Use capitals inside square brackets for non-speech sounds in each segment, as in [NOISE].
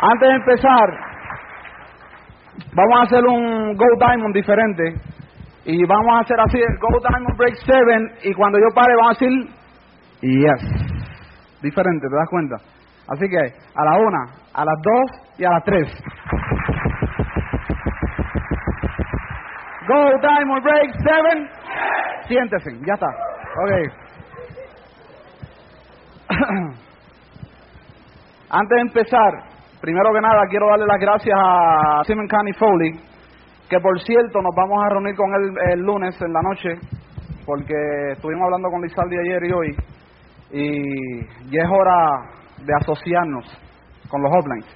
Antes de empezar, vamos a hacer un Go Diamond diferente. Y vamos a hacer así el Go Diamond Break 7. Y cuando yo pare, vamos a decir Yes. Diferente, ¿te das cuenta? Así que a la una, a las dos y a las tres. Go Diamond Break 7. Siéntese, ya está. Ok. [CLEARS THROAT] Antes de empezar, primero que nada quiero darle las gracias a Simon Canny Foley, que por cierto nos vamos a reunir con él el lunes en la noche, porque estuvimos hablando con Lizaldi ayer y hoy, y ya es hora de asociarnos con los hotlines.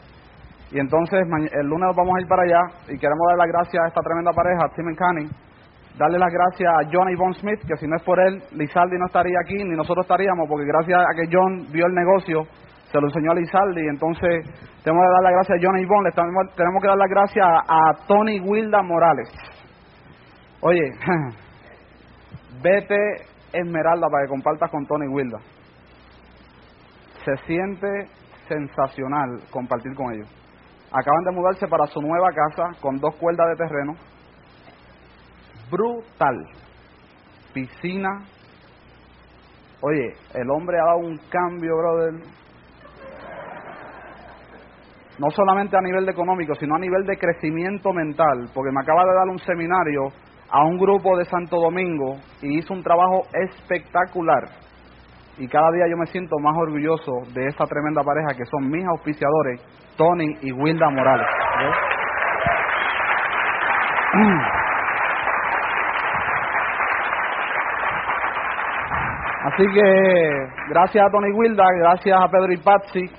Y entonces el lunes vamos a ir para allá y queremos dar las gracias a esta tremenda pareja, Tim Canning, darle las gracias a John y Von Smith, que si no es por él, Lizaldi no estaría aquí, ni nosotros estaríamos, porque gracias a que John vio el negocio, se lo enseñó a Lizaldi, entonces tenemos que dar las gracias a John y Von, le tenemos que dar las gracias a, Tony Wilda Morales. Oye, [LAUGHS] vete Esmeralda para que compartas con Tony Wilda. Se siente sensacional compartir con ellos. Acaban de mudarse para su nueva casa con dos cuerdas de terreno. Brutal. Piscina. Oye, el hombre ha dado un cambio, brother. No solamente a nivel económico, sino a nivel de crecimiento mental, porque me acaba de dar un seminario a un grupo de Santo Domingo y hizo un trabajo espectacular. Y cada día yo me siento más orgulloso de esta tremenda pareja que son mis auspiciadores, Tony y Wilda Morales. Así que gracias a Tony Wilda, gracias a Pedro y Patsy.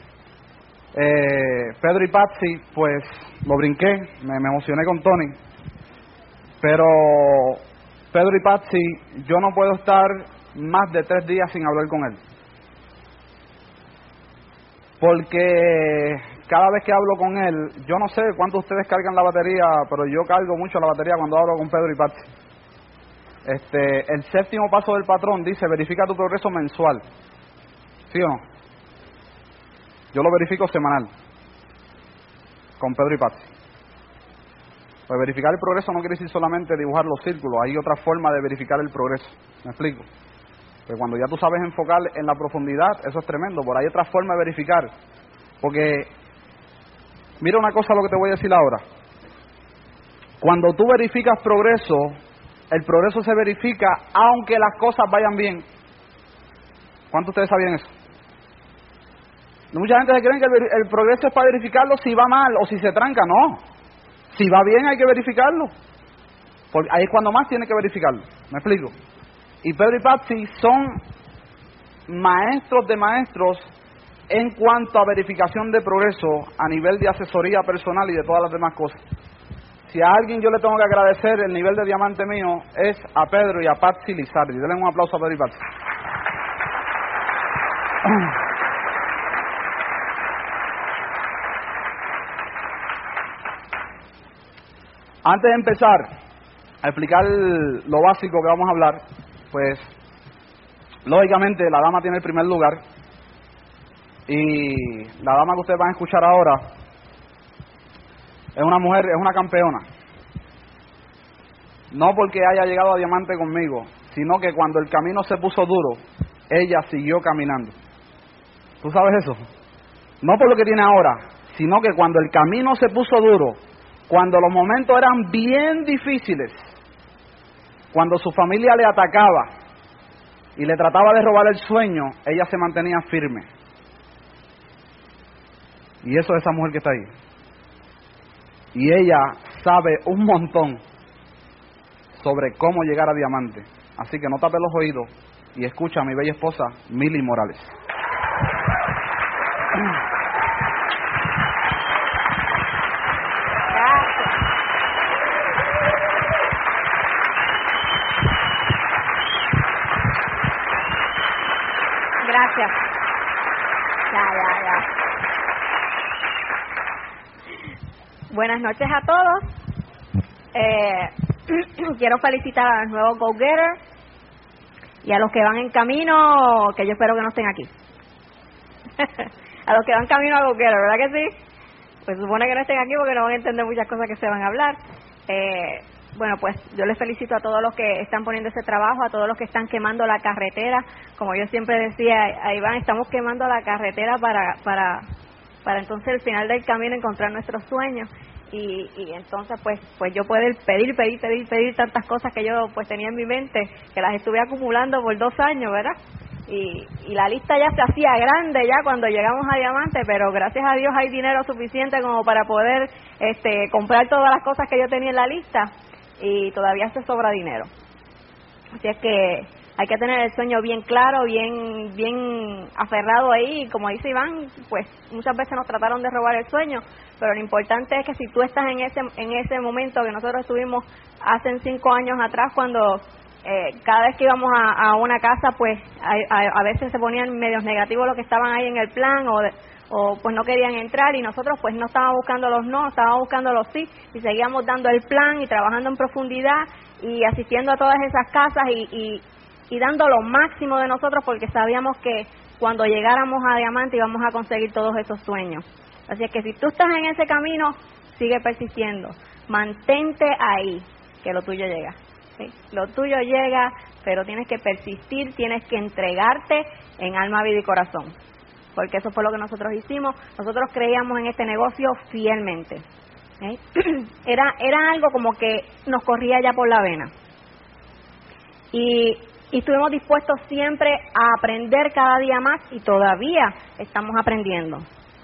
Eh, Pedro y Patsy, pues lo brinqué, me, emocioné con Tony. Pero Pedro y Patsy, yo no puedo estar más de tres días sin hablar con él. Porque cada vez que hablo con él, yo no sé cuántos de ustedes cargan la batería, pero yo cargo mucho la batería cuando hablo con Pedro y Patsy. Este, el séptimo paso del patrón dice, verifica tu progreso mensual. ¿Sí o no? Yo lo verifico semanal. Con Pedro y Patsy. Pues verificar el progreso no quiere decir solamente dibujar los círculos, hay otra forma de verificar el progreso. ¿Me explico? Pues cuando ya tú sabes enfocar en la profundidad, eso es tremendo. Por ahí hay otra forma de verificar. Porque, mira una cosa lo que te voy a decir ahora. Cuando tú verificas progreso, el progreso se verifica aunque las cosas vayan bien. ¿Cuántos de ustedes sabían eso? Mucha gente se cree que el, progreso es para verificarlo si va mal o si se tranca. No. Si va bien hay que verificarlo. Porque ahí es cuando más tiene que verificarlo. ¿Me explico? Y Pedro y Patsy son maestros de maestros en cuanto a verificación de progreso a nivel de asesoría personal y de todas las demás cosas. Si a alguien yo le tengo que agradecer el nivel de diamante mío es a Pedro y a Patsy Lizardi. Denle un aplauso a Pedro y Patsy. Antes de empezar a explicar lo básico que vamos a hablar, pues lógicamente la dama tiene el primer lugar y la dama que ustedes van a escuchar ahora es una mujer, es una campeona. No porque haya llegado a diamante conmigo, sino que cuando el camino se puso duro, ella siguió caminando. ¿Tú sabes eso? No por lo que tiene ahora, sino que cuando el camino se puso duro, cuando los momentos eran bien difíciles, cuando su familia le atacaba y le trataba de robar el sueño, ella se mantenía firme. Y eso es esa mujer que está ahí. Y ella sabe un montón sobre cómo llegar a diamante. Así que no tape los oídos y escucha a mi bella esposa, Milly Morales. Gracias. Ya, ya, ya. Buenas noches a todos. Eh, [CLEARS THROAT] quiero felicitar a los nuevos Go Getters y a los que van en camino, que yo espero que no estén aquí. [LAUGHS] a los que van camino a Go Getter, ¿verdad que sí? pues supone que no estén aquí porque no van a entender muchas cosas que se van a hablar. Eh, bueno, pues yo les felicito a todos los que están poniendo ese trabajo, a todos los que están quemando la carretera. Como yo siempre decía, ahí van, estamos quemando la carretera para, para, para entonces al final del camino encontrar nuestros sueños. Y, y entonces pues pues yo puedo pedir, pedir, pedir, pedir tantas cosas que yo pues tenía en mi mente, que las estuve acumulando por dos años, ¿verdad? Y, y la lista ya se hacía grande ya cuando llegamos a Diamante, pero gracias a Dios hay dinero suficiente como para poder este, comprar todas las cosas que yo tenía en la lista y todavía se sobra dinero. Así es que hay que tener el sueño bien claro, bien bien aferrado ahí, como dice Iván, pues muchas veces nos trataron de robar el sueño, pero lo importante es que si tú estás en ese en ese momento que nosotros estuvimos hace cinco años atrás cuando eh, cada vez que íbamos a, una casa, pues a, veces se ponían medios negativos los que estaban ahí en el plan o, o pues no querían entrar y nosotros pues no estábamos buscando los no, estábamos buscando los sí y seguíamos dando el plan y trabajando en profundidad y asistiendo a todas esas casas y, y, y dando lo máximo de nosotros porque sabíamos que cuando llegáramos a Diamante íbamos a conseguir todos esos sueños. Así es que si tú estás en ese camino, sigue persistiendo, mantente ahí, que lo tuyo llega. Lo tuyo llega, pero tienes que persistir, tienes que entregarte en alma, vida y corazón. Porque eso fue lo que nosotros hicimos. Nosotros creíamos en este negocio fielmente. [CLEARS THROAT] Era, era algo como que nos corría ya por la vena. Y, y estuvimos dispuestos siempre a aprender cada día más y todavía estamos aprendiendo.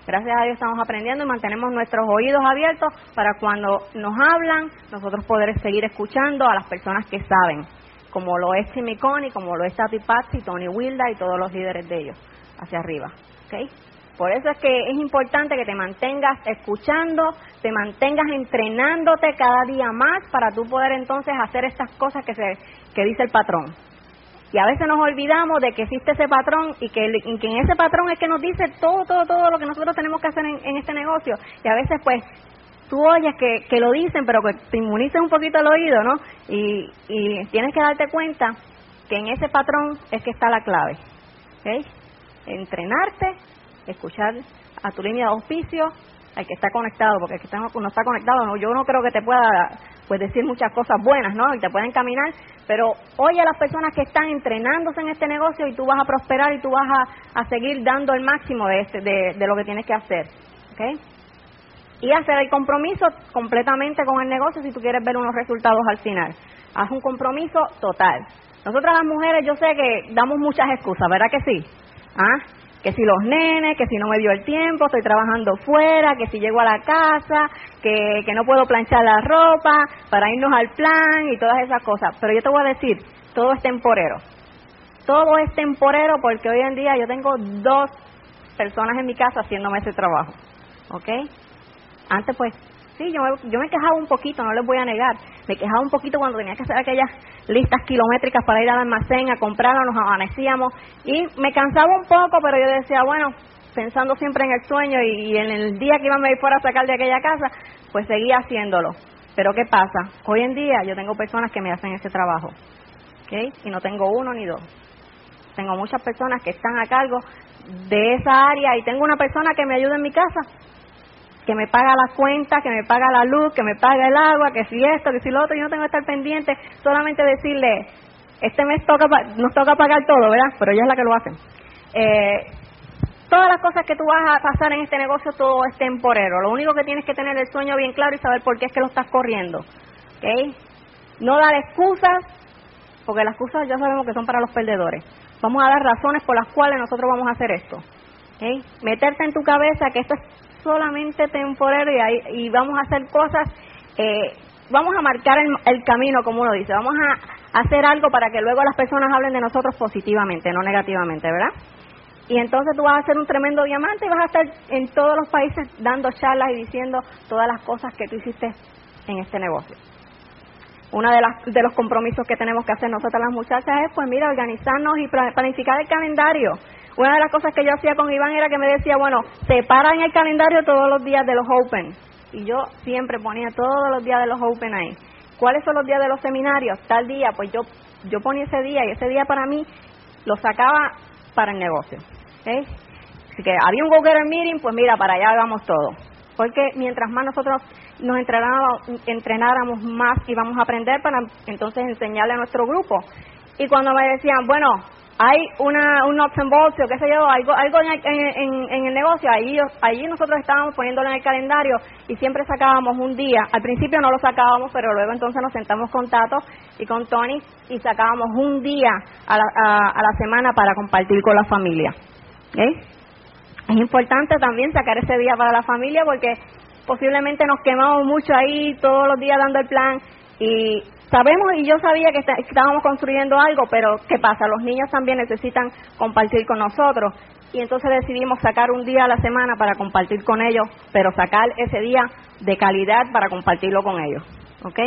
Gracias a Dios estamos aprendiendo y mantenemos nuestros oídos abiertos para cuando nos hablan, nosotros poder seguir escuchando a las personas que saben, como lo es Timmy Connie, como lo es Tati Patsy, Tony Wilda y todos los líderes de ellos, hacia arriba. ¿okay? Por eso es que es importante que te mantengas escuchando, te mantengas entrenándote cada día más para tú poder entonces hacer estas cosas que, se, que dice el patrón. Y a veces nos olvidamos de que existe ese patrón y que, en ese patrón es que nos dice todo, todo, todo lo que nosotros tenemos que hacer en, este negocio. Y a veces pues tú oyes que, que, lo dicen, pero que te inmunices un poquito el oído, ¿no? Y, y tienes que darte cuenta que en ese patrón es que está la clave. ¿okay? Entrenarte, escuchar a tu línea de auspicio, al que está conectado, porque el que no está conectado, yo no creo que te pueda pues decir muchas cosas buenas, ¿no? Y te pueden caminar, pero oye a las personas que están entrenándose en este negocio y tú vas a prosperar y tú vas a, seguir dando el máximo de, este, de, lo que tienes que hacer, ¿ok? Y hacer el compromiso completamente con el negocio si tú quieres ver unos resultados al final. Haz un compromiso total. Nosotras las mujeres, yo sé que damos muchas excusas, ¿verdad que sí? ¿Ah? Que si los nenes, que si no me dio el tiempo, estoy trabajando fuera, que si llego a la casa, que, que no puedo planchar la ropa para irnos al plan y todas esas cosas. Pero yo te voy a decir, todo es temporero. Todo es temporero porque hoy en día yo tengo dos personas en mi casa haciéndome ese trabajo. ¿Ok? Antes pues Sí, yo me, yo me quejaba un poquito, no les voy a negar. Me quejaba un poquito cuando tenía que hacer aquellas listas kilométricas para ir al almacén a comprarlo, nos amanecíamos. Y me cansaba un poco, pero yo decía, bueno, pensando siempre en el sueño y, en el día que iba a ir fuera a sacar de aquella casa, pues seguía haciéndolo. Pero ¿qué pasa? Hoy en día yo tengo personas que me hacen ese trabajo. ¿Ok? Y no tengo uno ni dos. Tengo muchas personas que están a cargo de esa área y tengo una persona que me ayuda en mi casa que me paga la cuenta, que me paga la luz, que me paga el agua, que si esto, que si lo otro, yo no tengo que estar pendiente, solamente decirle, este mes toca, nos toca pagar todo, ¿verdad? Pero ella es la que lo hace. Eh, todas las cosas que tú vas a pasar en este negocio, todo es temporero. Lo único que tienes que tener el sueño bien claro y saber por qué es que lo estás corriendo. ¿Ok? No dar excusas, porque las excusas ya sabemos que son para los perdedores. Vamos a dar razones por las cuales nosotros vamos a hacer esto. ¿Okay? Meterte en tu cabeza que esto es solamente temporero y, y vamos a hacer cosas, eh, vamos a marcar el, camino, como uno dice, vamos a hacer algo para que luego las personas hablen de nosotros positivamente, no negativamente, ¿verdad? Y entonces tú vas a ser un tremendo diamante y vas a estar en todos los países dando charlas y diciendo todas las cosas que tú hiciste en este negocio. Uno de, de los compromisos que tenemos que hacer nosotras las muchachas es, pues mira, organizarnos y planificar el calendario. Una de las cosas que yo hacía con Iván era que me decía, bueno, separa en el calendario todos los días de los Open. Y yo siempre ponía todos los días de los Open ahí. ¿Cuáles son los días de los seminarios? Tal día, pues yo, yo ponía ese día y ese día para mí lo sacaba para el negocio. Así que había un Go Getter Meeting, pues mira, para allá vamos todo. porque mientras más nosotros nos entrenáramos, entrenáramos más íbamos a aprender para entonces enseñarle a nuestro grupo. Y cuando me decían, bueno, hay una, un nuts and bolts, o qué algo, algo en, en, el negocio, ahí, allí nosotros estábamos poniéndolo en el calendario y siempre sacábamos un día. Al principio no lo sacábamos, pero luego entonces nos sentamos con Tato y con Tony y sacábamos un día a la, a, la semana para compartir con la familia. Es importante también sacar ese día para la familia porque posiblemente nos quemamos mucho ahí todos los días dando el plan y sabemos y yo sabía que estábamos construyendo algo, pero ¿qué pasa? Los niños también necesitan compartir con nosotros y entonces decidimos sacar un día a la semana para compartir con ellos, pero sacar ese día de calidad para compartirlo con ellos, ¿ok?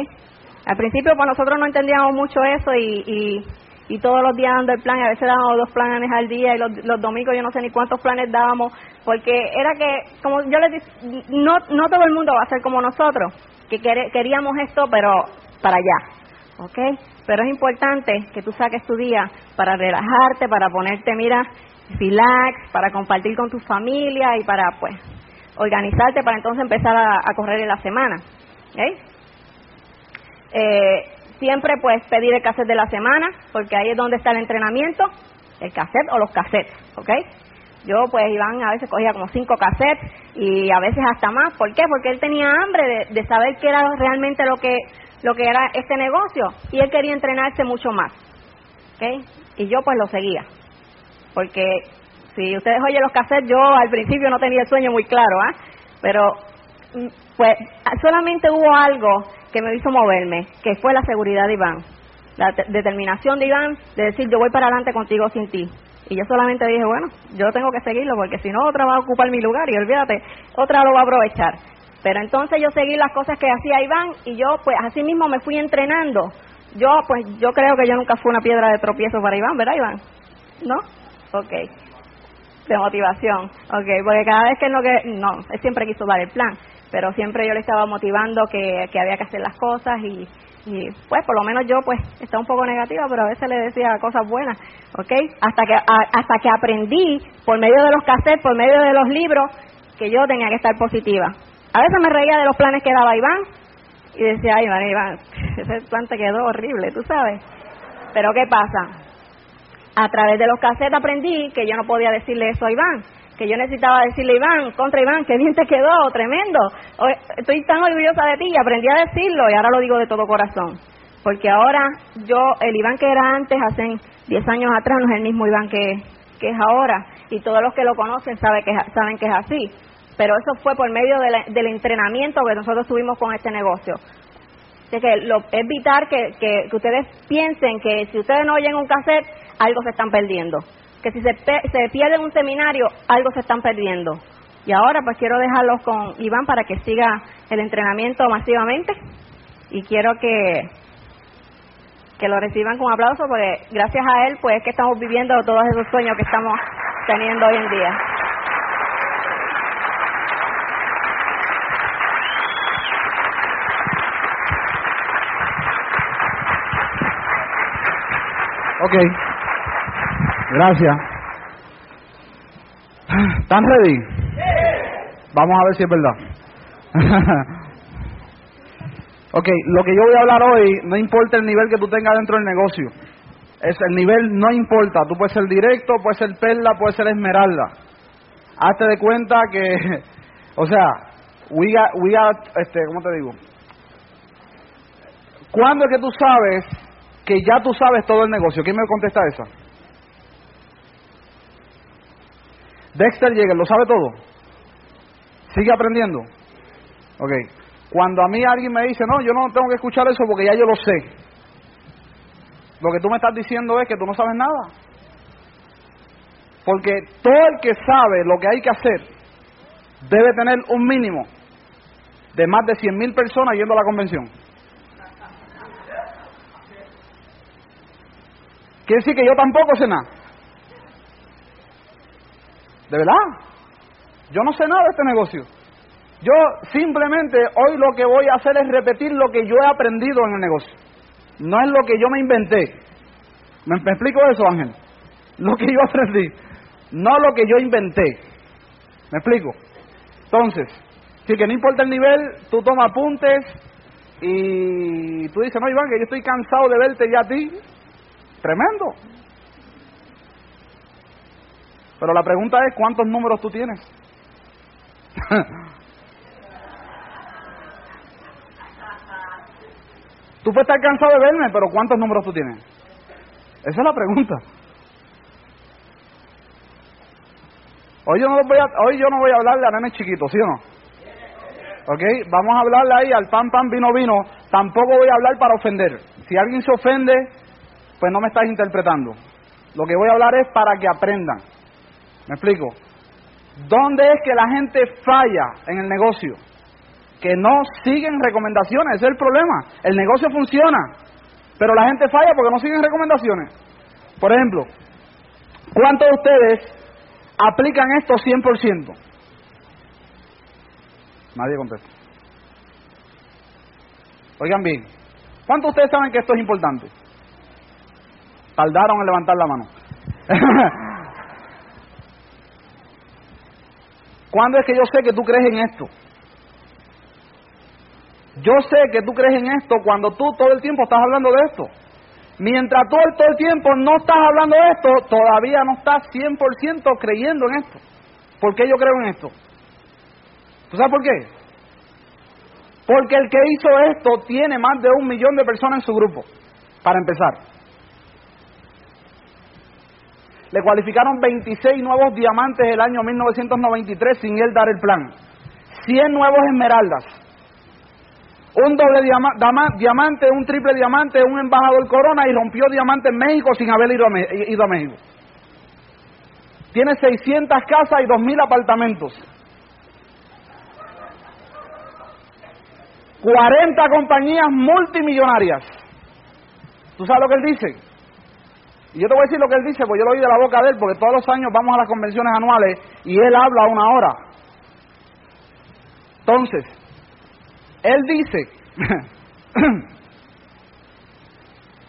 Al principio pues nosotros no entendíamos mucho eso y, y, todos los días dando el plan, a veces dábamos dos planes al día y los, los domingos yo no sé ni cuántos planes dábamos, porque era que, como yo les dije, no, no todo el mundo va a ser como nosotros, que queríamos esto, pero para allá, ¿ok? Pero es importante que tú saques tu día para relajarte, para ponerte, mira, relax, para compartir con tu familia y para, pues, organizarte para entonces empezar a, correr en la semana, ¿ok? Eh, siempre, pues, pedir el cassette de la semana, porque ahí es donde está el entrenamiento, el cassette o los cassettes, ¿ok? Yo, pues, Iván a veces cogía como cinco cassettes y a veces hasta más. ¿Por qué? Porque él tenía hambre de, saber qué era realmente lo que, lo que era este negocio y él quería entrenarse mucho más. ¿Ok? Y yo, pues, lo seguía. Porque si ustedes oyen los cassettes, yo al principio no tenía el sueño muy claro, ¿ah? Pero, mm, pues, solamente hubo algo que me hizo moverme, que fue la seguridad de Iván. La determinación de Iván de decir, yo voy para adelante contigo sin ti. Y yo solamente dije, bueno, yo tengo que seguirlo porque si no otra va a ocupar mi lugar y olvídate, otra lo va a aprovechar. Pero entonces yo seguí las cosas que hacía Iván y yo pues así mismo me fui entrenando. Yo pues yo creo que yo nunca fui una piedra de tropiezo para Iván, ¿verdad Iván? ¿No? Ok. De motivación. Ok, porque cada vez que no que no, él siempre quiso dar el plan, pero siempre yo le estaba motivando que, que había que hacer las cosas y, y pues por lo menos yo pues estaba un poco negativa pero a veces le decía cosas buenas ¿ok? hasta que hasta que aprendí por medio de los cassettes por medio de los libros que yo tenía que estar positiva. A veces me reía de los planes que daba Iván y decía ay Iván, Iván [LAUGHS] ese plan te quedó horrible tú sabes. Pero qué pasa a través de los cassettes aprendí que yo no podía decirle eso a Iván que yo necesitaba decirle, Iván, contra Iván, qué bien te quedó, tremendo. Estoy tan orgullosa de ti y aprendí a decirlo y ahora lo digo de todo corazón. Porque ahora yo, el Iván que era antes, hace 10 años atrás, no es el mismo Iván que, que es ahora. Y todos los que lo conocen saben que, saben que es así. Pero eso fue por medio del entrenamiento que nosotros tuvimos con este negocio. Así que lo, evitar que, que, que ustedes piensen que si ustedes no oyen un cassette, algo se están perdiendo que si se, se pierde un seminario, algo se están perdiendo. Y ahora pues quiero dejarlos con Iván para que siga el entrenamiento masivamente y quiero que, que lo reciban con aplauso porque gracias a él pues es que estamos viviendo todos esos sueños que estamos teniendo hoy en día. Okay. Gracias. ¿Están ready? Vamos a ver si es verdad. [LAUGHS] ok, lo que yo voy a hablar hoy, no importa el nivel que tú tengas dentro del negocio. Es el nivel no importa. Tú puedes ser directo, puedes ser perla, puedes ser esmeralda. Hazte de cuenta que, [LAUGHS] o sea, we este, ¿cómo te digo? ¿Cuándo es que tú sabes que ya tú sabes todo el negocio? ¿Quién me contesta esa? Dexter llega, lo sabe todo. Sigue aprendiendo. Ok. Cuando a mí alguien me dice, no, yo no tengo que escuchar eso porque ya yo lo sé. Lo que tú me estás diciendo es que tú no sabes nada. Porque todo el que sabe lo que hay que hacer debe tener un mínimo de más de 100 mil personas yendo a la convención. Quiere decir que yo tampoco sé nada. De verdad. Yo no sé nada de este negocio. Yo simplemente hoy lo que voy a hacer es repetir lo que yo he aprendido en el negocio. No es lo que yo me inventé. ¿Me, explico eso, Ángel? Lo que yo aprendí. No lo que yo inventé. ¿Me explico? Entonces, Así que no importa el nivel, tú tomas apuntes y tú dices, no, Iván, que yo estoy cansado de verte ya a ti. Tremendo. Pero la pregunta es, ¿cuántos números tú tienes? [LAUGHS] tú puedes estar cansado de verme, pero ¿cuántos números tú tienes? Esa es la pregunta. Hoy yo no, voy a, hoy yo no voy a hablarle a nenes chiquitos, ¿sí o no? ¿Ok? Vamos a hablarle ahí al pan, pan, vino, vino. Tampoco voy a hablar para ofender. Si alguien se ofende, pues no me estás interpretando. Lo que voy a hablar es para que aprendan. ¿Me explico? ¿Dónde es que la gente falla en el negocio? Que no siguen recomendaciones, ese es el problema. El negocio funciona, pero la gente falla porque no siguen recomendaciones. Por ejemplo, ¿cuántos de ustedes aplican esto 100%? Nadie contesta. Oigan bien, ¿cuántos de ustedes saben que esto es importante? Tardaron en levantar la mano. [LAUGHS] ¿Cuándo es que yo sé que tú crees en esto? Yo sé que tú crees en esto cuando tú todo el tiempo estás hablando de esto. Mientras tú todo el tiempo no estás hablando de esto, todavía no estás 100% creyendo en esto. ¿Por qué yo creo en esto? ¿Tú sabes por qué? Porque el que hizo esto tiene más de un millón de personas en su grupo, para empezar. Le cualificaron 26 nuevos diamantes el año 1993 sin él dar el plan. 100 nuevos esmeraldas. Un doble diamante, un triple diamante, un embajador corona y rompió diamante en México sin haber ido a, ido a México. Tiene 600 casas y 2.000 apartamentos. 40 compañías multimillonarias. ¿Tú sabes lo que él dice? Y yo te voy a decir lo que él dice, porque yo lo oí de la boca de él, porque todos los años vamos a las convenciones anuales y él habla una hora. Entonces, él dice [COUGHS]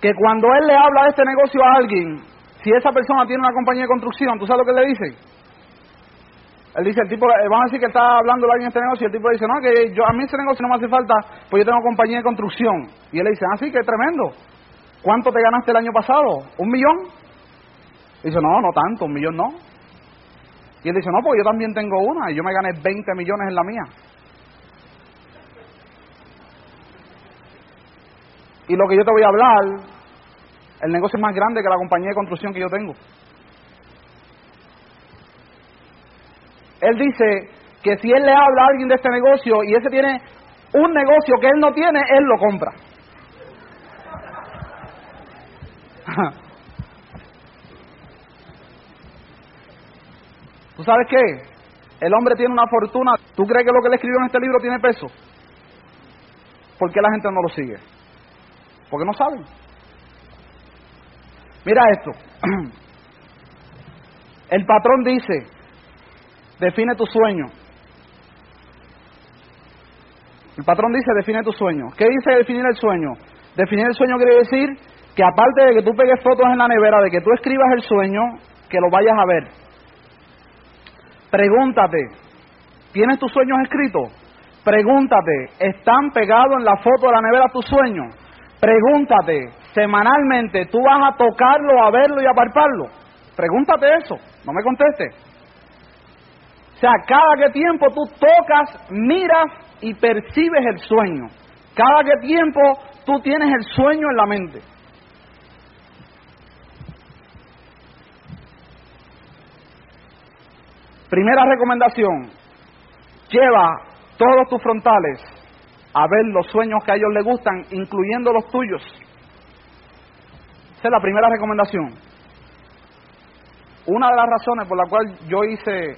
que cuando él le habla de este negocio a alguien, si esa persona tiene una compañía de construcción, ¿tú sabes lo que le dice? Él dice, el tipo, eh, vamos a decir que está hablando alguien de este negocio y el tipo le dice, no, que yo, a mí ese negocio no me hace falta, pues yo tengo compañía de construcción. Y él le dice, ah, sí, que tremendo. ¿Cuánto te ganaste el año pasado? ¿Un millón? Dice, no, no tanto, un millón no. Y él dice, no, pues yo también tengo una y yo me gané 20 millones en la mía. Y lo que yo te voy a hablar, el negocio es más grande que la compañía de construcción que yo tengo. Él dice que si él le habla a alguien de este negocio y ese tiene un negocio que él no tiene, él lo compra. [LAUGHS] ¿Tú sabes qué? El hombre tiene una fortuna. ¿Tú crees que lo que él escribió en este libro tiene peso? ¿Por qué la gente no lo sigue? Porque no saben. Mira esto. [CLEARS THROAT] El patrón dice, define tu sueño. El patrón dice, define tu sueño. ¿Qué dice definir el sueño? Definir el sueño quiere decir que aparte de que tú pegues fotos en la nevera, de que tú escribas el sueño, que lo vayas a ver. Pregúntate, ¿tienes tus sueños escritos? Pregúntate, ¿están pegados en la foto de la nevera tus sueños? Pregúntate, semanalmente, ¿tú vas a tocarlo, a verlo y a palparlo? Pregúntate eso, no me contestes. O sea, cada que tiempo tú tocas, miras y percibes el sueño. Cada que tiempo tú tienes el sueño en la mente. Primera recomendación, lleva todos tus frontales a ver los sueños que a ellos les gustan, incluyendo los tuyos. Esa es la primera recomendación. Una de las razones por la cual yo hice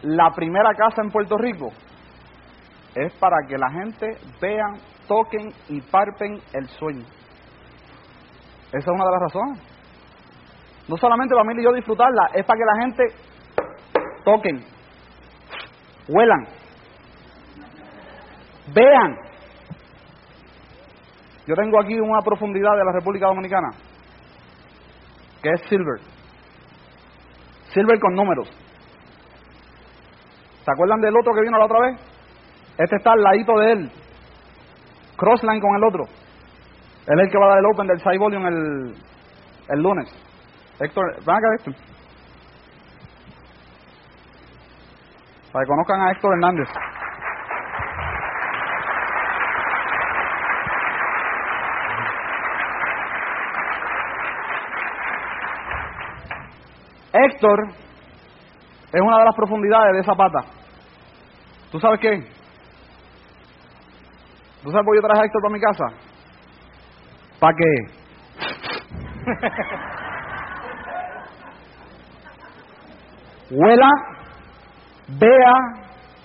la primera casa en Puerto Rico es para que la gente vean, toquen y parpen el sueño. Esa es una de las razones. No solamente para mí y yo disfrutarla, es para que la gente toquen, huelan, vean. Yo tengo aquí una profundidad de la República Dominicana, que es silver. Silver con números. ¿Se acuerdan del otro que vino la otra vez? Este está al ladito de él. Crossline con el otro. Él es el que va a dar el Open del Volume el, el lunes. Héctor, ven acá, Héctor. Para que conozcan a Héctor Hernández. Héctor es una de las profundidades de esa pata. ¿Tú sabes qué? ¿Tú sabes por qué yo traje a Héctor para mi casa? ¿Para qué? [LAUGHS] Huela, vea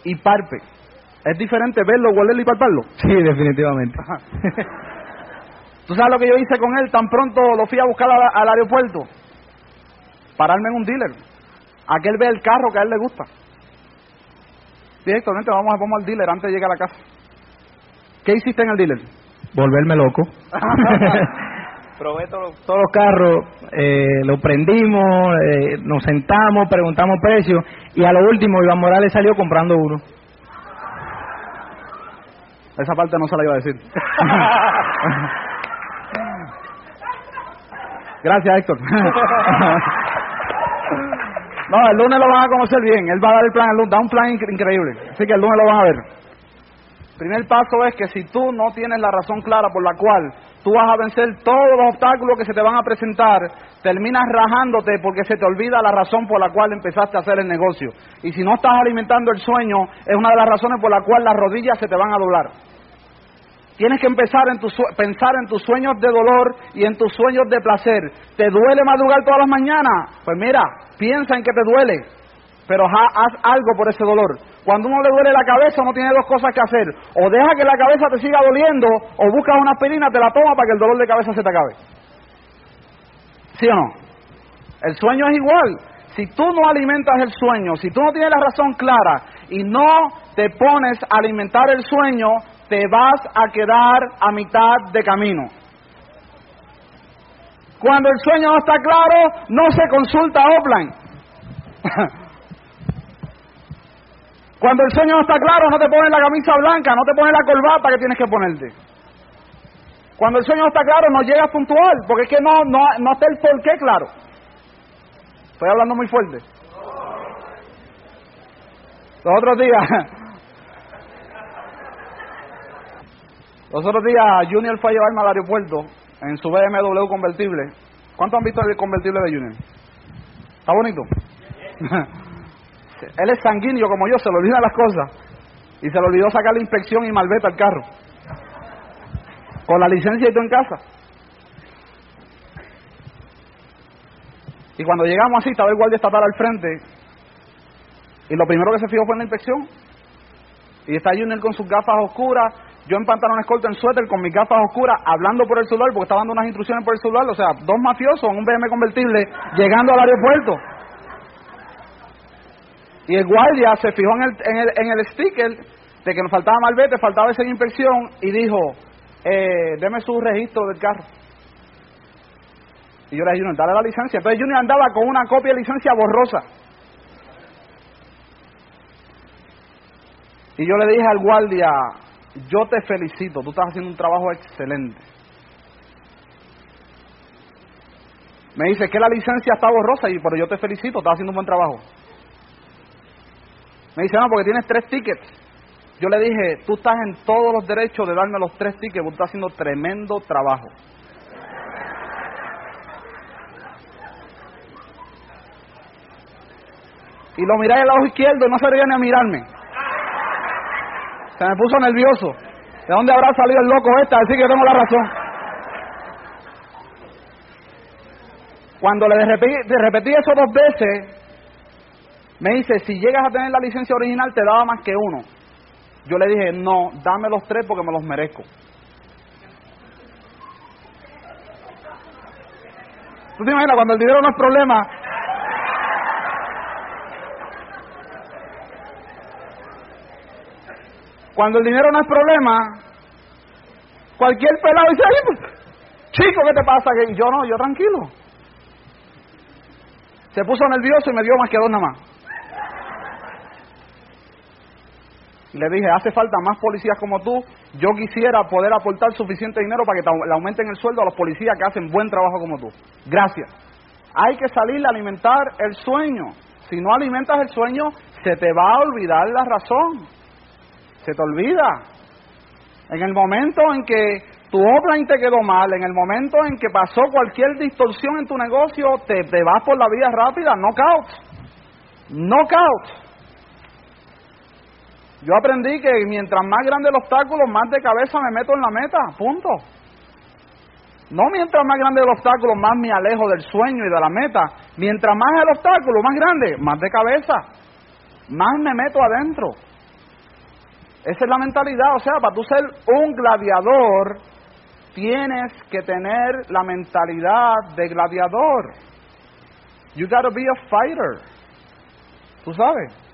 y parpe. Es diferente verlo, huelerlo y palparlo. Sí, definitivamente. [LAUGHS] ¿Tú sabes lo que yo hice con él? Tan pronto lo fui a buscar al, al aeropuerto. Pararme en un dealer. A que él vea el carro que a él le gusta. Directamente vamos a poner al dealer antes de llegar a la casa. ¿Qué hiciste en el dealer? Volverme loco. [LAUGHS] Probé todos, todos los carros, eh, lo prendimos, eh, nos sentamos, preguntamos precios y a lo último Iván Morales salió comprando uno. Esa parte no se la iba a decir. [LAUGHS] Gracias, Héctor. no, el lunes lo van a conocer bien. Él va a dar el plan el lunes. Da un plan incre- increíble. Así que el lunes lo van a ver. Primer paso es que si tú no tienes la razón clara por la cual tú vas a vencer todos los obstáculos que se te van a presentar, terminas rajándote porque se te olvida la razón por la cual empezaste a hacer el negocio. Y si no estás alimentando el sueño, es una de las razones por la cual las rodillas se te van a doblar. Tienes que empezar en tu pensar en tus sueños de dolor y en tus sueños de placer. ¿Te duele madrugar todas las mañanas? Pues mira, piensa en que te duele, pero ha- haz algo por ese dolor. Cuando uno le duele la cabeza, uno tiene dos cosas que hacer. O deja que la cabeza te siga doliendo, o buscas una aspirina, te la tomas para que el dolor de cabeza se te acabe. ¿Sí o no? El sueño es igual. Si tú no alimentas el sueño, si tú no tienes la razón clara y no te pones a alimentar el sueño, te vas a quedar a mitad de camino. Cuando el sueño no está claro, no se consulta offline. [LAUGHS] Cuando el sueño no está claro, no te pones la camisa blanca, no te pones la corbata que tienes que ponerte. Cuando el sueño no está claro, no llegas puntual, porque es que no, no, no está el por qué claro. Estoy hablando muy fuerte. Los otros días, [LAUGHS] los otros días Junior fue a llevarme al aeropuerto en su BMW convertible. ¿Cuántos han visto el convertible de Junior? ¿Está bonito? [LAUGHS] Él es sanguíneo como yo, se le olvidan las cosas. Y se le olvidó sacar la inspección y malveta al carro. Con la licencia y tú en casa. Y cuando llegamos así, estaba el guardia estatal al frente. Y lo primero que se fijó fue en la inspección. Y está Junior con sus gafas oscuras, yo en pantalones cortos, en suéter, con mis gafas oscuras, hablando por el celular, porque estaba dando unas instrucciones por el celular. O sea, dos mafiosos en un BM convertible llegando al aeropuerto. Y el guardia se fijó en el, en el, en el sticker de que nos faltaba malvete, faltaba esa inspección, y dijo, eh, deme su registro del carro. Y yo le dije, Junior, dale la licencia. Entonces Junior andaba con una copia de licencia borrosa. Y yo le dije al guardia, yo te felicito, tú estás haciendo un trabajo excelente. Me dice que la licencia está borrosa, y pero yo te felicito, estás haciendo un buen trabajo. Me dice, no, porque tienes tres tickets. Yo le dije, tú estás en todos los derechos de darme los tres tickets, tú estás haciendo tremendo trabajo. Y lo miré al lado izquierdo y no se ni a mirarme. Se me puso nervioso. ¿De dónde habrá salido el loco este? Así que yo tengo la razón. Cuando le repetí, le repetí eso dos veces, me dice, si llegas a tener la licencia original te daba más que uno. Yo le dije, no, dame los tres porque me los merezco. ¿Tú te imaginas cuando el dinero no es problema? Cuando el dinero no es problema, cualquier pelado dice, "Ay, pues, chico, ¿qué te pasa? Que yo no, yo tranquilo. Se puso nervioso y me dio más que dos nada más. Le dije, hace falta más policías como tú, yo quisiera poder aportar suficiente dinero para que te, le aumenten el sueldo a los policías que hacen buen trabajo como tú. Gracias. Hay que salir a alimentar el sueño. Si no alimentas el sueño, se te va a olvidar la razón. Se te olvida. En el momento en que tu offline te quedó mal, en el momento en que pasó cualquier distorsión en tu negocio, te, vas por la vida rápida, knockout. Knockout. Yo aprendí que mientras más grande el obstáculo, más de cabeza me meto en la meta, punto. No mientras más grande el obstáculo, más me alejo del sueño y de la meta. Mientras más el obstáculo, más grande, más de cabeza, más me meto adentro. Esa es la mentalidad, o sea, para tú ser un gladiador, tienes que tener la mentalidad de gladiador. You gotta be a fighter. ¿Tú sabes?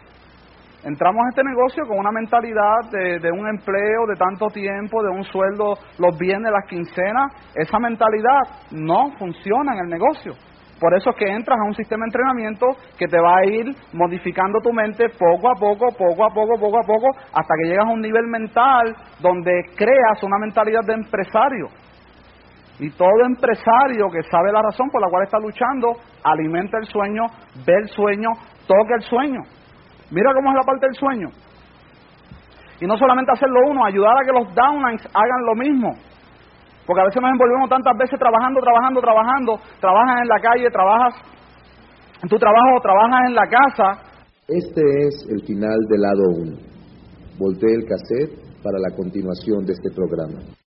Entramos a este negocio con una mentalidad de, un empleo de tanto tiempo, de un sueldo los viernes, las quincenas. Esa mentalidad no funciona en el negocio. Por eso es que entras a un sistema de entrenamiento que te va a ir modificando tu mente poco a poco, poco a poco, poco a poco, hasta que llegas a un nivel mental donde creas una mentalidad de empresario. Y todo empresario que sabe la razón por la cual está luchando, alimenta el sueño, ve el sueño, toca el sueño. Mira cómo es la parte del sueño. Y no solamente hacerlo uno, ayudar a que los downlines hagan lo mismo. Porque a veces nos envolvemos tantas veces trabajando, trabajando, trabajando. Trabajas en la calle, trabajas en tu trabajo, trabajas en la casa. Este es el final del lado 1. Voltee el cassette para la continuación de este programa.